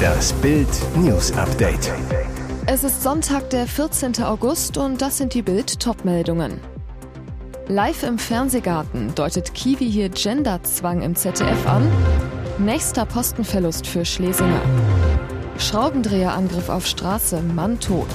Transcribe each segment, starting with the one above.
Das Bild News Update. Es ist Sonntag, der 14. August und das sind die Bild Topmeldungen. Live im Fernsehgarten deutet Kiwi hier Genderzwang im ZDF an. Nächster Postenverlust für Schlesinger. Schraubendreherangriff auf Straße, Mann tot.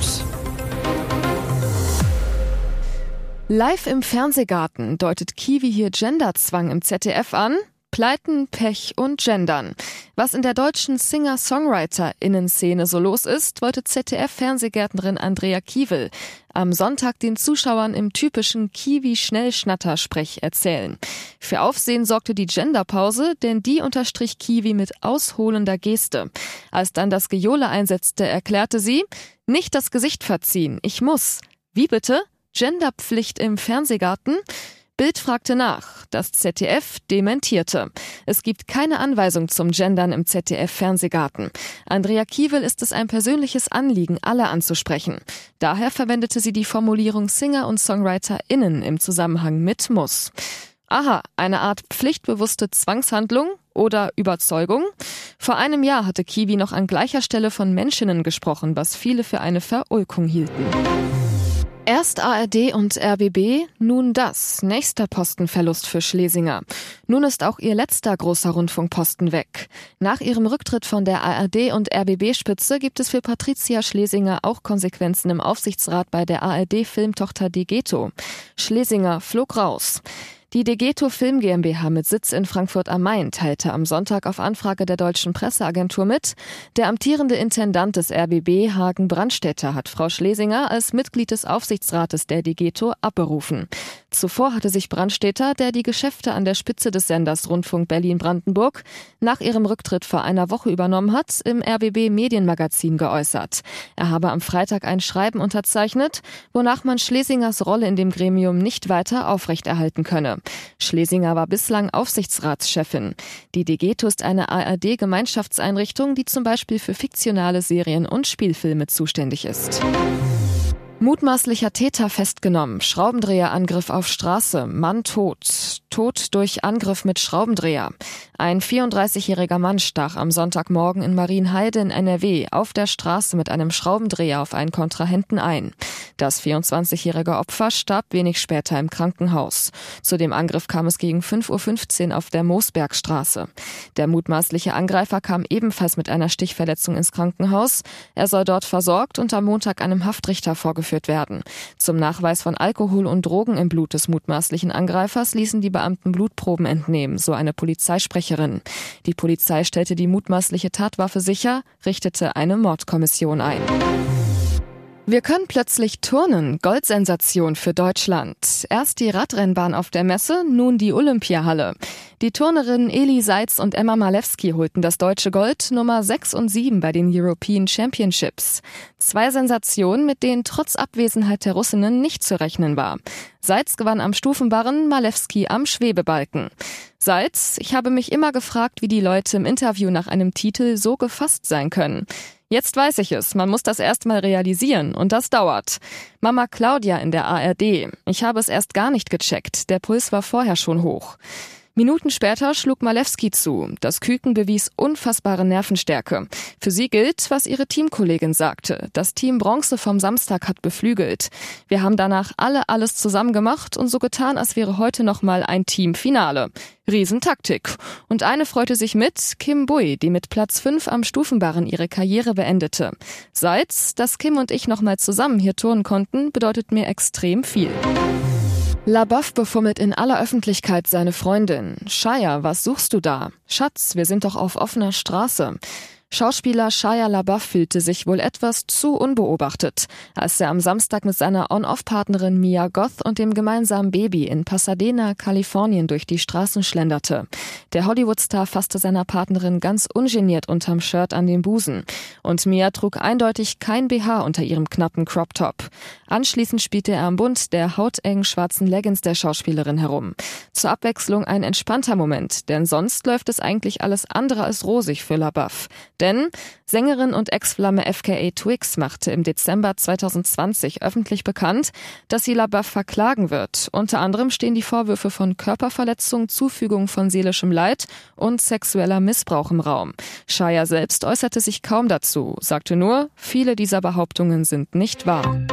Live im Fernsehgarten deutet Kiwi hier Genderzwang im ZDF an. Pleiten, Pech und Gendern. Was in der deutschen Singer-Songwriter-Innenszene so los ist, wollte ZDF-Fernsehgärtnerin Andrea Kiewel am Sonntag den Zuschauern im typischen Kiwi-Schnellschnatter-Sprech erzählen. Für Aufsehen sorgte die Genderpause, denn die unterstrich Kiwi mit ausholender Geste. Als dann das Gejohle einsetzte, erklärte sie, nicht das Gesicht verziehen, ich muss. Wie bitte? Genderpflicht im Fernsehgarten? Bild fragte nach. Das ZDF dementierte. Es gibt keine Anweisung zum Gendern im ZDF-Fernsehgarten. Andrea Kiewel ist es ein persönliches Anliegen, alle anzusprechen. Daher verwendete sie die Formulierung Singer und SongwriterInnen im Zusammenhang mit Muss. Aha, eine Art pflichtbewusste Zwangshandlung oder Überzeugung? Vor einem Jahr hatte Kiwi noch an gleicher Stelle von Menschinnen gesprochen, was viele für eine Verulkung hielten. Erst ARD und RBB, nun das. Nächster Postenverlust für Schlesinger. Nun ist auch ihr letzter großer Rundfunkposten weg. Nach ihrem Rücktritt von der ARD und RBB-Spitze gibt es für Patricia Schlesinger auch Konsequenzen im Aufsichtsrat bei der ARD-Filmtochter Degeto. Schlesinger flog raus. Die Degeto Film GmbH mit Sitz in Frankfurt am Main teilte am Sonntag auf Anfrage der deutschen Presseagentur mit, der amtierende Intendant des RBB Hagen Brandstätter hat Frau Schlesinger als Mitglied des Aufsichtsrates der Degeto abberufen. Zuvor hatte sich Brandstätter, der die Geschäfte an der Spitze des Senders Rundfunk Berlin-Brandenburg nach ihrem Rücktritt vor einer Woche übernommen hat, im RBB Medienmagazin geäußert. Er habe am Freitag ein Schreiben unterzeichnet, wonach man Schlesingers Rolle in dem Gremium nicht weiter aufrechterhalten könne. Schlesinger war bislang Aufsichtsratschefin. Die Degeto ist eine ARD-Gemeinschaftseinrichtung, die zum Beispiel für fiktionale Serien und Spielfilme zuständig ist. Mutmaßlicher Täter festgenommen. Schraubendreherangriff auf Straße. Mann tot. Tod durch Angriff mit Schraubendreher. Ein 34-jähriger Mann stach am Sonntagmorgen in Marienheide in NRW auf der Straße mit einem Schraubendreher auf einen Kontrahenten ein. Das 24-jährige Opfer starb wenig später im Krankenhaus. Zu dem Angriff kam es gegen 5.15 Uhr auf der Moosbergstraße. Der mutmaßliche Angreifer kam ebenfalls mit einer Stichverletzung ins Krankenhaus. Er soll dort versorgt und am Montag einem Haftrichter vorgeführt werden. Zum Nachweis von Alkohol und Drogen im Blut des mutmaßlichen Angreifers ließen die Beamten Blutproben entnehmen, so eine Polizeisprecherin. Die Polizei stellte die mutmaßliche Tatwaffe sicher, richtete eine Mordkommission ein. Wir können plötzlich turnen. Goldsensation für Deutschland. Erst die Radrennbahn auf der Messe, nun die Olympiahalle. Die Turnerinnen Eli Seitz und Emma Malewski holten das deutsche Gold Nummer 6 und 7 bei den European Championships. Zwei Sensationen, mit denen trotz Abwesenheit der Russinnen nicht zu rechnen war. Seitz gewann am Stufenbarren, Malewski am Schwebebalken. Seitz, ich habe mich immer gefragt, wie die Leute im Interview nach einem Titel so gefasst sein können. Jetzt weiß ich es. Man muss das erst mal realisieren und das dauert. Mama Claudia in der ARD. Ich habe es erst gar nicht gecheckt. Der Puls war vorher schon hoch. Minuten später schlug Malewski zu. Das Küken bewies unfassbare Nervenstärke. Für sie gilt, was ihre Teamkollegin sagte. Das Team Bronze vom Samstag hat beflügelt. Wir haben danach alle alles zusammen gemacht und so getan, als wäre heute nochmal ein Teamfinale. Riesentaktik. Und eine freute sich mit, Kim Bui, die mit Platz 5 am Stufenbarren ihre Karriere beendete. Seit, dass Kim und ich nochmal zusammen hier turnen konnten, bedeutet mir extrem viel. LaBeouf befummelt in aller Öffentlichkeit seine Freundin. Shia, was suchst du da? Schatz, wir sind doch auf offener Straße. Schauspieler Shia LaBeouf fühlte sich wohl etwas zu unbeobachtet, als er am Samstag mit seiner On-Off-Partnerin Mia Goth und dem gemeinsamen Baby in Pasadena, Kalifornien durch die Straßen schlenderte. Der Hollywood-Star fasste seiner Partnerin ganz ungeniert unterm Shirt an den Busen. Und Mia trug eindeutig kein BH unter ihrem knappen Crop-Top. Anschließend spielte er am Bund der hautengen schwarzen Leggings der Schauspielerin herum. Zur Abwechslung ein entspannter Moment, denn sonst läuft es eigentlich alles andere als rosig für LaBeouf. Denn Sängerin und Ex-Flamme FKA Twix machte im Dezember 2020 öffentlich bekannt, dass sie LaBeouf verklagen wird. Unter anderem stehen die Vorwürfe von Körperverletzung, Zufügung von seelischem Leid und sexueller Missbrauch im Raum. Shaya selbst äußerte sich kaum dazu, sagte nur, viele dieser Behauptungen sind nicht wahr.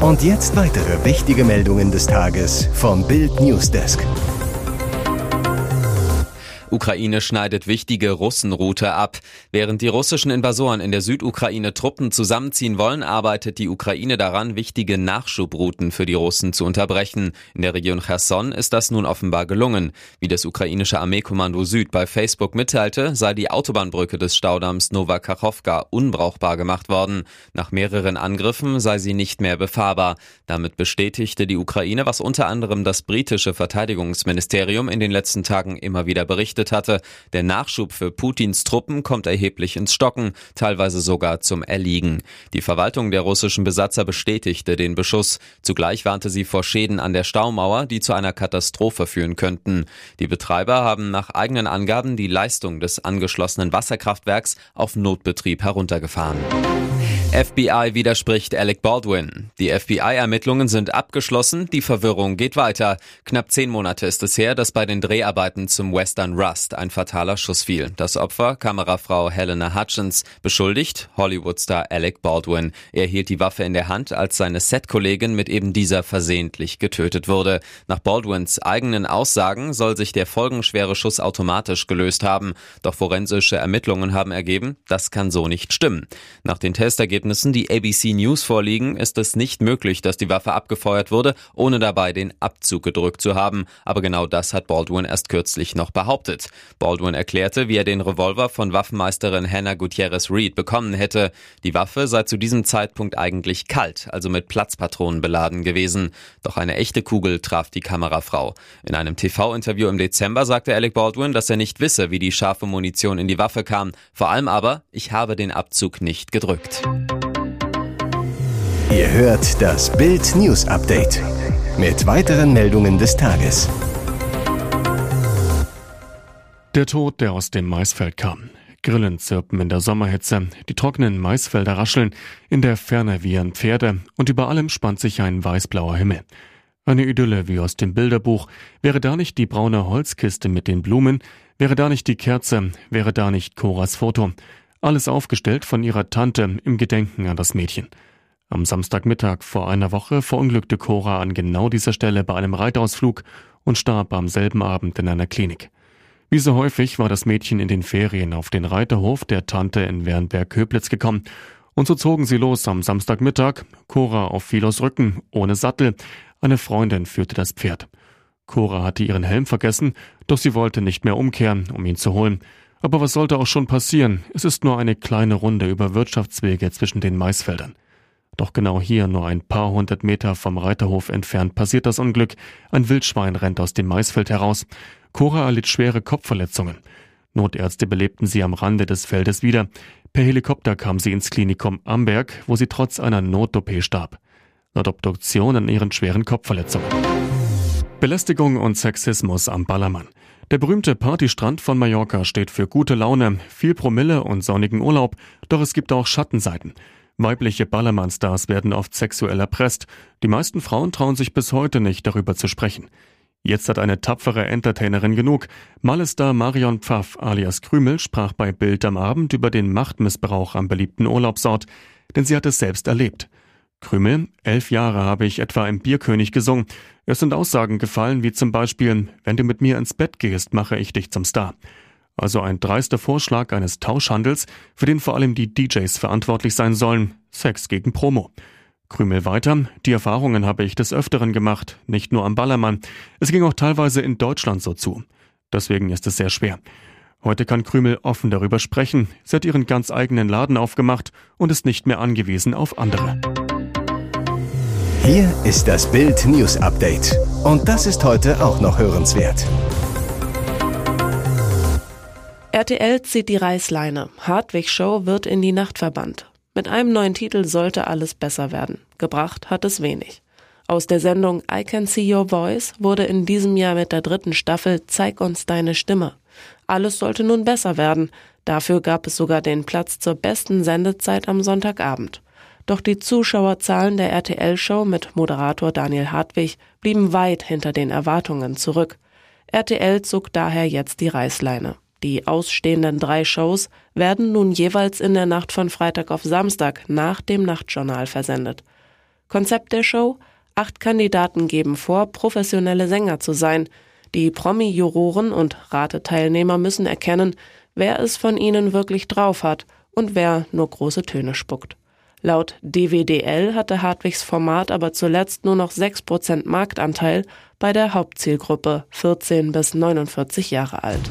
Und jetzt weitere wichtige Meldungen des Tages vom Bild Newsdesk. Ukraine schneidet wichtige Russenroute ab. Während die russischen Invasoren in der Südukraine Truppen zusammenziehen wollen, arbeitet die Ukraine daran, wichtige Nachschubrouten für die Russen zu unterbrechen. In der Region Cherson ist das nun offenbar gelungen. Wie das ukrainische Armeekommando Süd bei Facebook mitteilte, sei die Autobahnbrücke des Staudamms Nova Kachowka unbrauchbar gemacht worden. Nach mehreren Angriffen sei sie nicht mehr befahrbar. Damit bestätigte die Ukraine, was unter anderem das britische Verteidigungsministerium in den letzten Tagen immer wieder berichtet berichtet hatte, der Nachschub für Putins Truppen kommt erheblich ins Stocken, teilweise sogar zum Erliegen. Die Verwaltung der russischen Besatzer bestätigte den Beschuss. Zugleich warnte sie vor Schäden an der Staumauer, die zu einer Katastrophe führen könnten. Die Betreiber haben nach eigenen Angaben die Leistung des angeschlossenen Wasserkraftwerks auf Notbetrieb heruntergefahren. FBI widerspricht Alec Baldwin. Die FBI-Ermittlungen sind abgeschlossen, die Verwirrung geht weiter. Knapp zehn Monate ist es her, dass bei den Dreharbeiten zum Western Rust ein fataler Schuss fiel. Das Opfer, Kamerafrau Helena Hutchins, beschuldigt Hollywoodstar Alec Baldwin. Er hielt die Waffe in der Hand, als seine Set-Kollegin mit eben dieser versehentlich getötet wurde. Nach Baldwins eigenen Aussagen soll sich der folgenschwere Schuss automatisch gelöst haben. Doch forensische Ermittlungen haben ergeben, das kann so nicht stimmen. Nach den Testergebnissen Ergebnissen, die ABC News vorliegen, ist es nicht möglich, dass die Waffe abgefeuert wurde, ohne dabei den Abzug gedrückt zu haben. Aber genau das hat Baldwin erst kürzlich noch behauptet. Baldwin erklärte, wie er den Revolver von Waffenmeisterin Hannah Gutierrez Reed bekommen hätte. Die Waffe sei zu diesem Zeitpunkt eigentlich kalt, also mit Platzpatronen beladen gewesen. Doch eine echte Kugel traf die Kamerafrau. In einem TV-Interview im Dezember sagte Alec Baldwin, dass er nicht wisse, wie die scharfe Munition in die Waffe kam. Vor allem aber, ich habe den Abzug nicht gedrückt. Ihr hört das Bild News Update mit weiteren Meldungen des Tages. Der Tod, der aus dem Maisfeld kam. Grillen zirpen in der Sommerhitze, die trockenen Maisfelder rascheln, in der Ferne wiehern Pferde und über allem spannt sich ein weißblauer Himmel. Eine Idylle wie aus dem Bilderbuch. Wäre da nicht die braune Holzkiste mit den Blumen, wäre da nicht die Kerze, wäre da nicht Coras Foto. Alles aufgestellt von ihrer Tante im Gedenken an das Mädchen. Am Samstagmittag vor einer Woche verunglückte Cora an genau dieser Stelle bei einem Reitausflug und starb am selben Abend in einer Klinik. Wie so häufig war das Mädchen in den Ferien auf den Reiterhof der Tante in Wernberg-Köblitz gekommen. Und so zogen sie los am Samstagmittag, Cora auf Philos Rücken, ohne Sattel. Eine Freundin führte das Pferd. Cora hatte ihren Helm vergessen, doch sie wollte nicht mehr umkehren, um ihn zu holen. Aber was sollte auch schon passieren? Es ist nur eine kleine Runde über Wirtschaftswege zwischen den Maisfeldern. Doch genau hier, nur ein paar hundert Meter vom Reiterhof entfernt, passiert das Unglück. Ein Wildschwein rennt aus dem Maisfeld heraus. Cora erlitt schwere Kopfverletzungen. Notärzte belebten sie am Rande des Feldes wieder. Per Helikopter kam sie ins Klinikum Amberg, wo sie trotz einer Not-OP starb. Laut Obduktion an ihren schweren Kopfverletzungen. Belästigung und Sexismus am Ballermann. Der berühmte Partystrand von Mallorca steht für gute Laune, viel Promille und sonnigen Urlaub, doch es gibt auch Schattenseiten. Weibliche Ballermann-Stars werden oft sexuell erpresst. Die meisten Frauen trauen sich bis heute nicht, darüber zu sprechen. Jetzt hat eine tapfere Entertainerin genug. Malestar Marion Pfaff alias Krümel sprach bei Bild am Abend über den Machtmissbrauch am beliebten Urlaubsort, denn sie hat es selbst erlebt. Krümel, elf Jahre habe ich etwa im Bierkönig gesungen. Es sind Aussagen gefallen wie zum Beispiel, wenn du mit mir ins Bett gehst, mache ich dich zum Star. Also ein dreister Vorschlag eines Tauschhandels, für den vor allem die DJs verantwortlich sein sollen. Sex gegen Promo. Krümel weiter. Die Erfahrungen habe ich des Öfteren gemacht, nicht nur am Ballermann. Es ging auch teilweise in Deutschland so zu. Deswegen ist es sehr schwer. Heute kann Krümel offen darüber sprechen. Sie hat ihren ganz eigenen Laden aufgemacht und ist nicht mehr angewiesen auf andere. Hier ist das Bild News Update. Und das ist heute auch noch hörenswert. RTL zieht die Reißleine. Hartwig Show wird in die Nacht verbannt. Mit einem neuen Titel sollte alles besser werden. Gebracht hat es wenig. Aus der Sendung I Can See Your Voice wurde in diesem Jahr mit der dritten Staffel Zeig uns deine Stimme. Alles sollte nun besser werden. Dafür gab es sogar den Platz zur besten Sendezeit am Sonntagabend. Doch die Zuschauerzahlen der RTL-Show mit Moderator Daniel Hartwig blieben weit hinter den Erwartungen zurück. RTL zog daher jetzt die Reißleine. Die ausstehenden drei Shows werden nun jeweils in der Nacht von Freitag auf Samstag nach dem Nachtjournal versendet. Konzept der Show? Acht Kandidaten geben vor, professionelle Sänger zu sein. Die Promi-Juroren und Rateteilnehmer müssen erkennen, wer es von ihnen wirklich drauf hat und wer nur große Töne spuckt. Laut DWDL hatte Hartwigs Format aber zuletzt nur noch 6% Marktanteil bei der Hauptzielgruppe 14 bis 49 Jahre alt.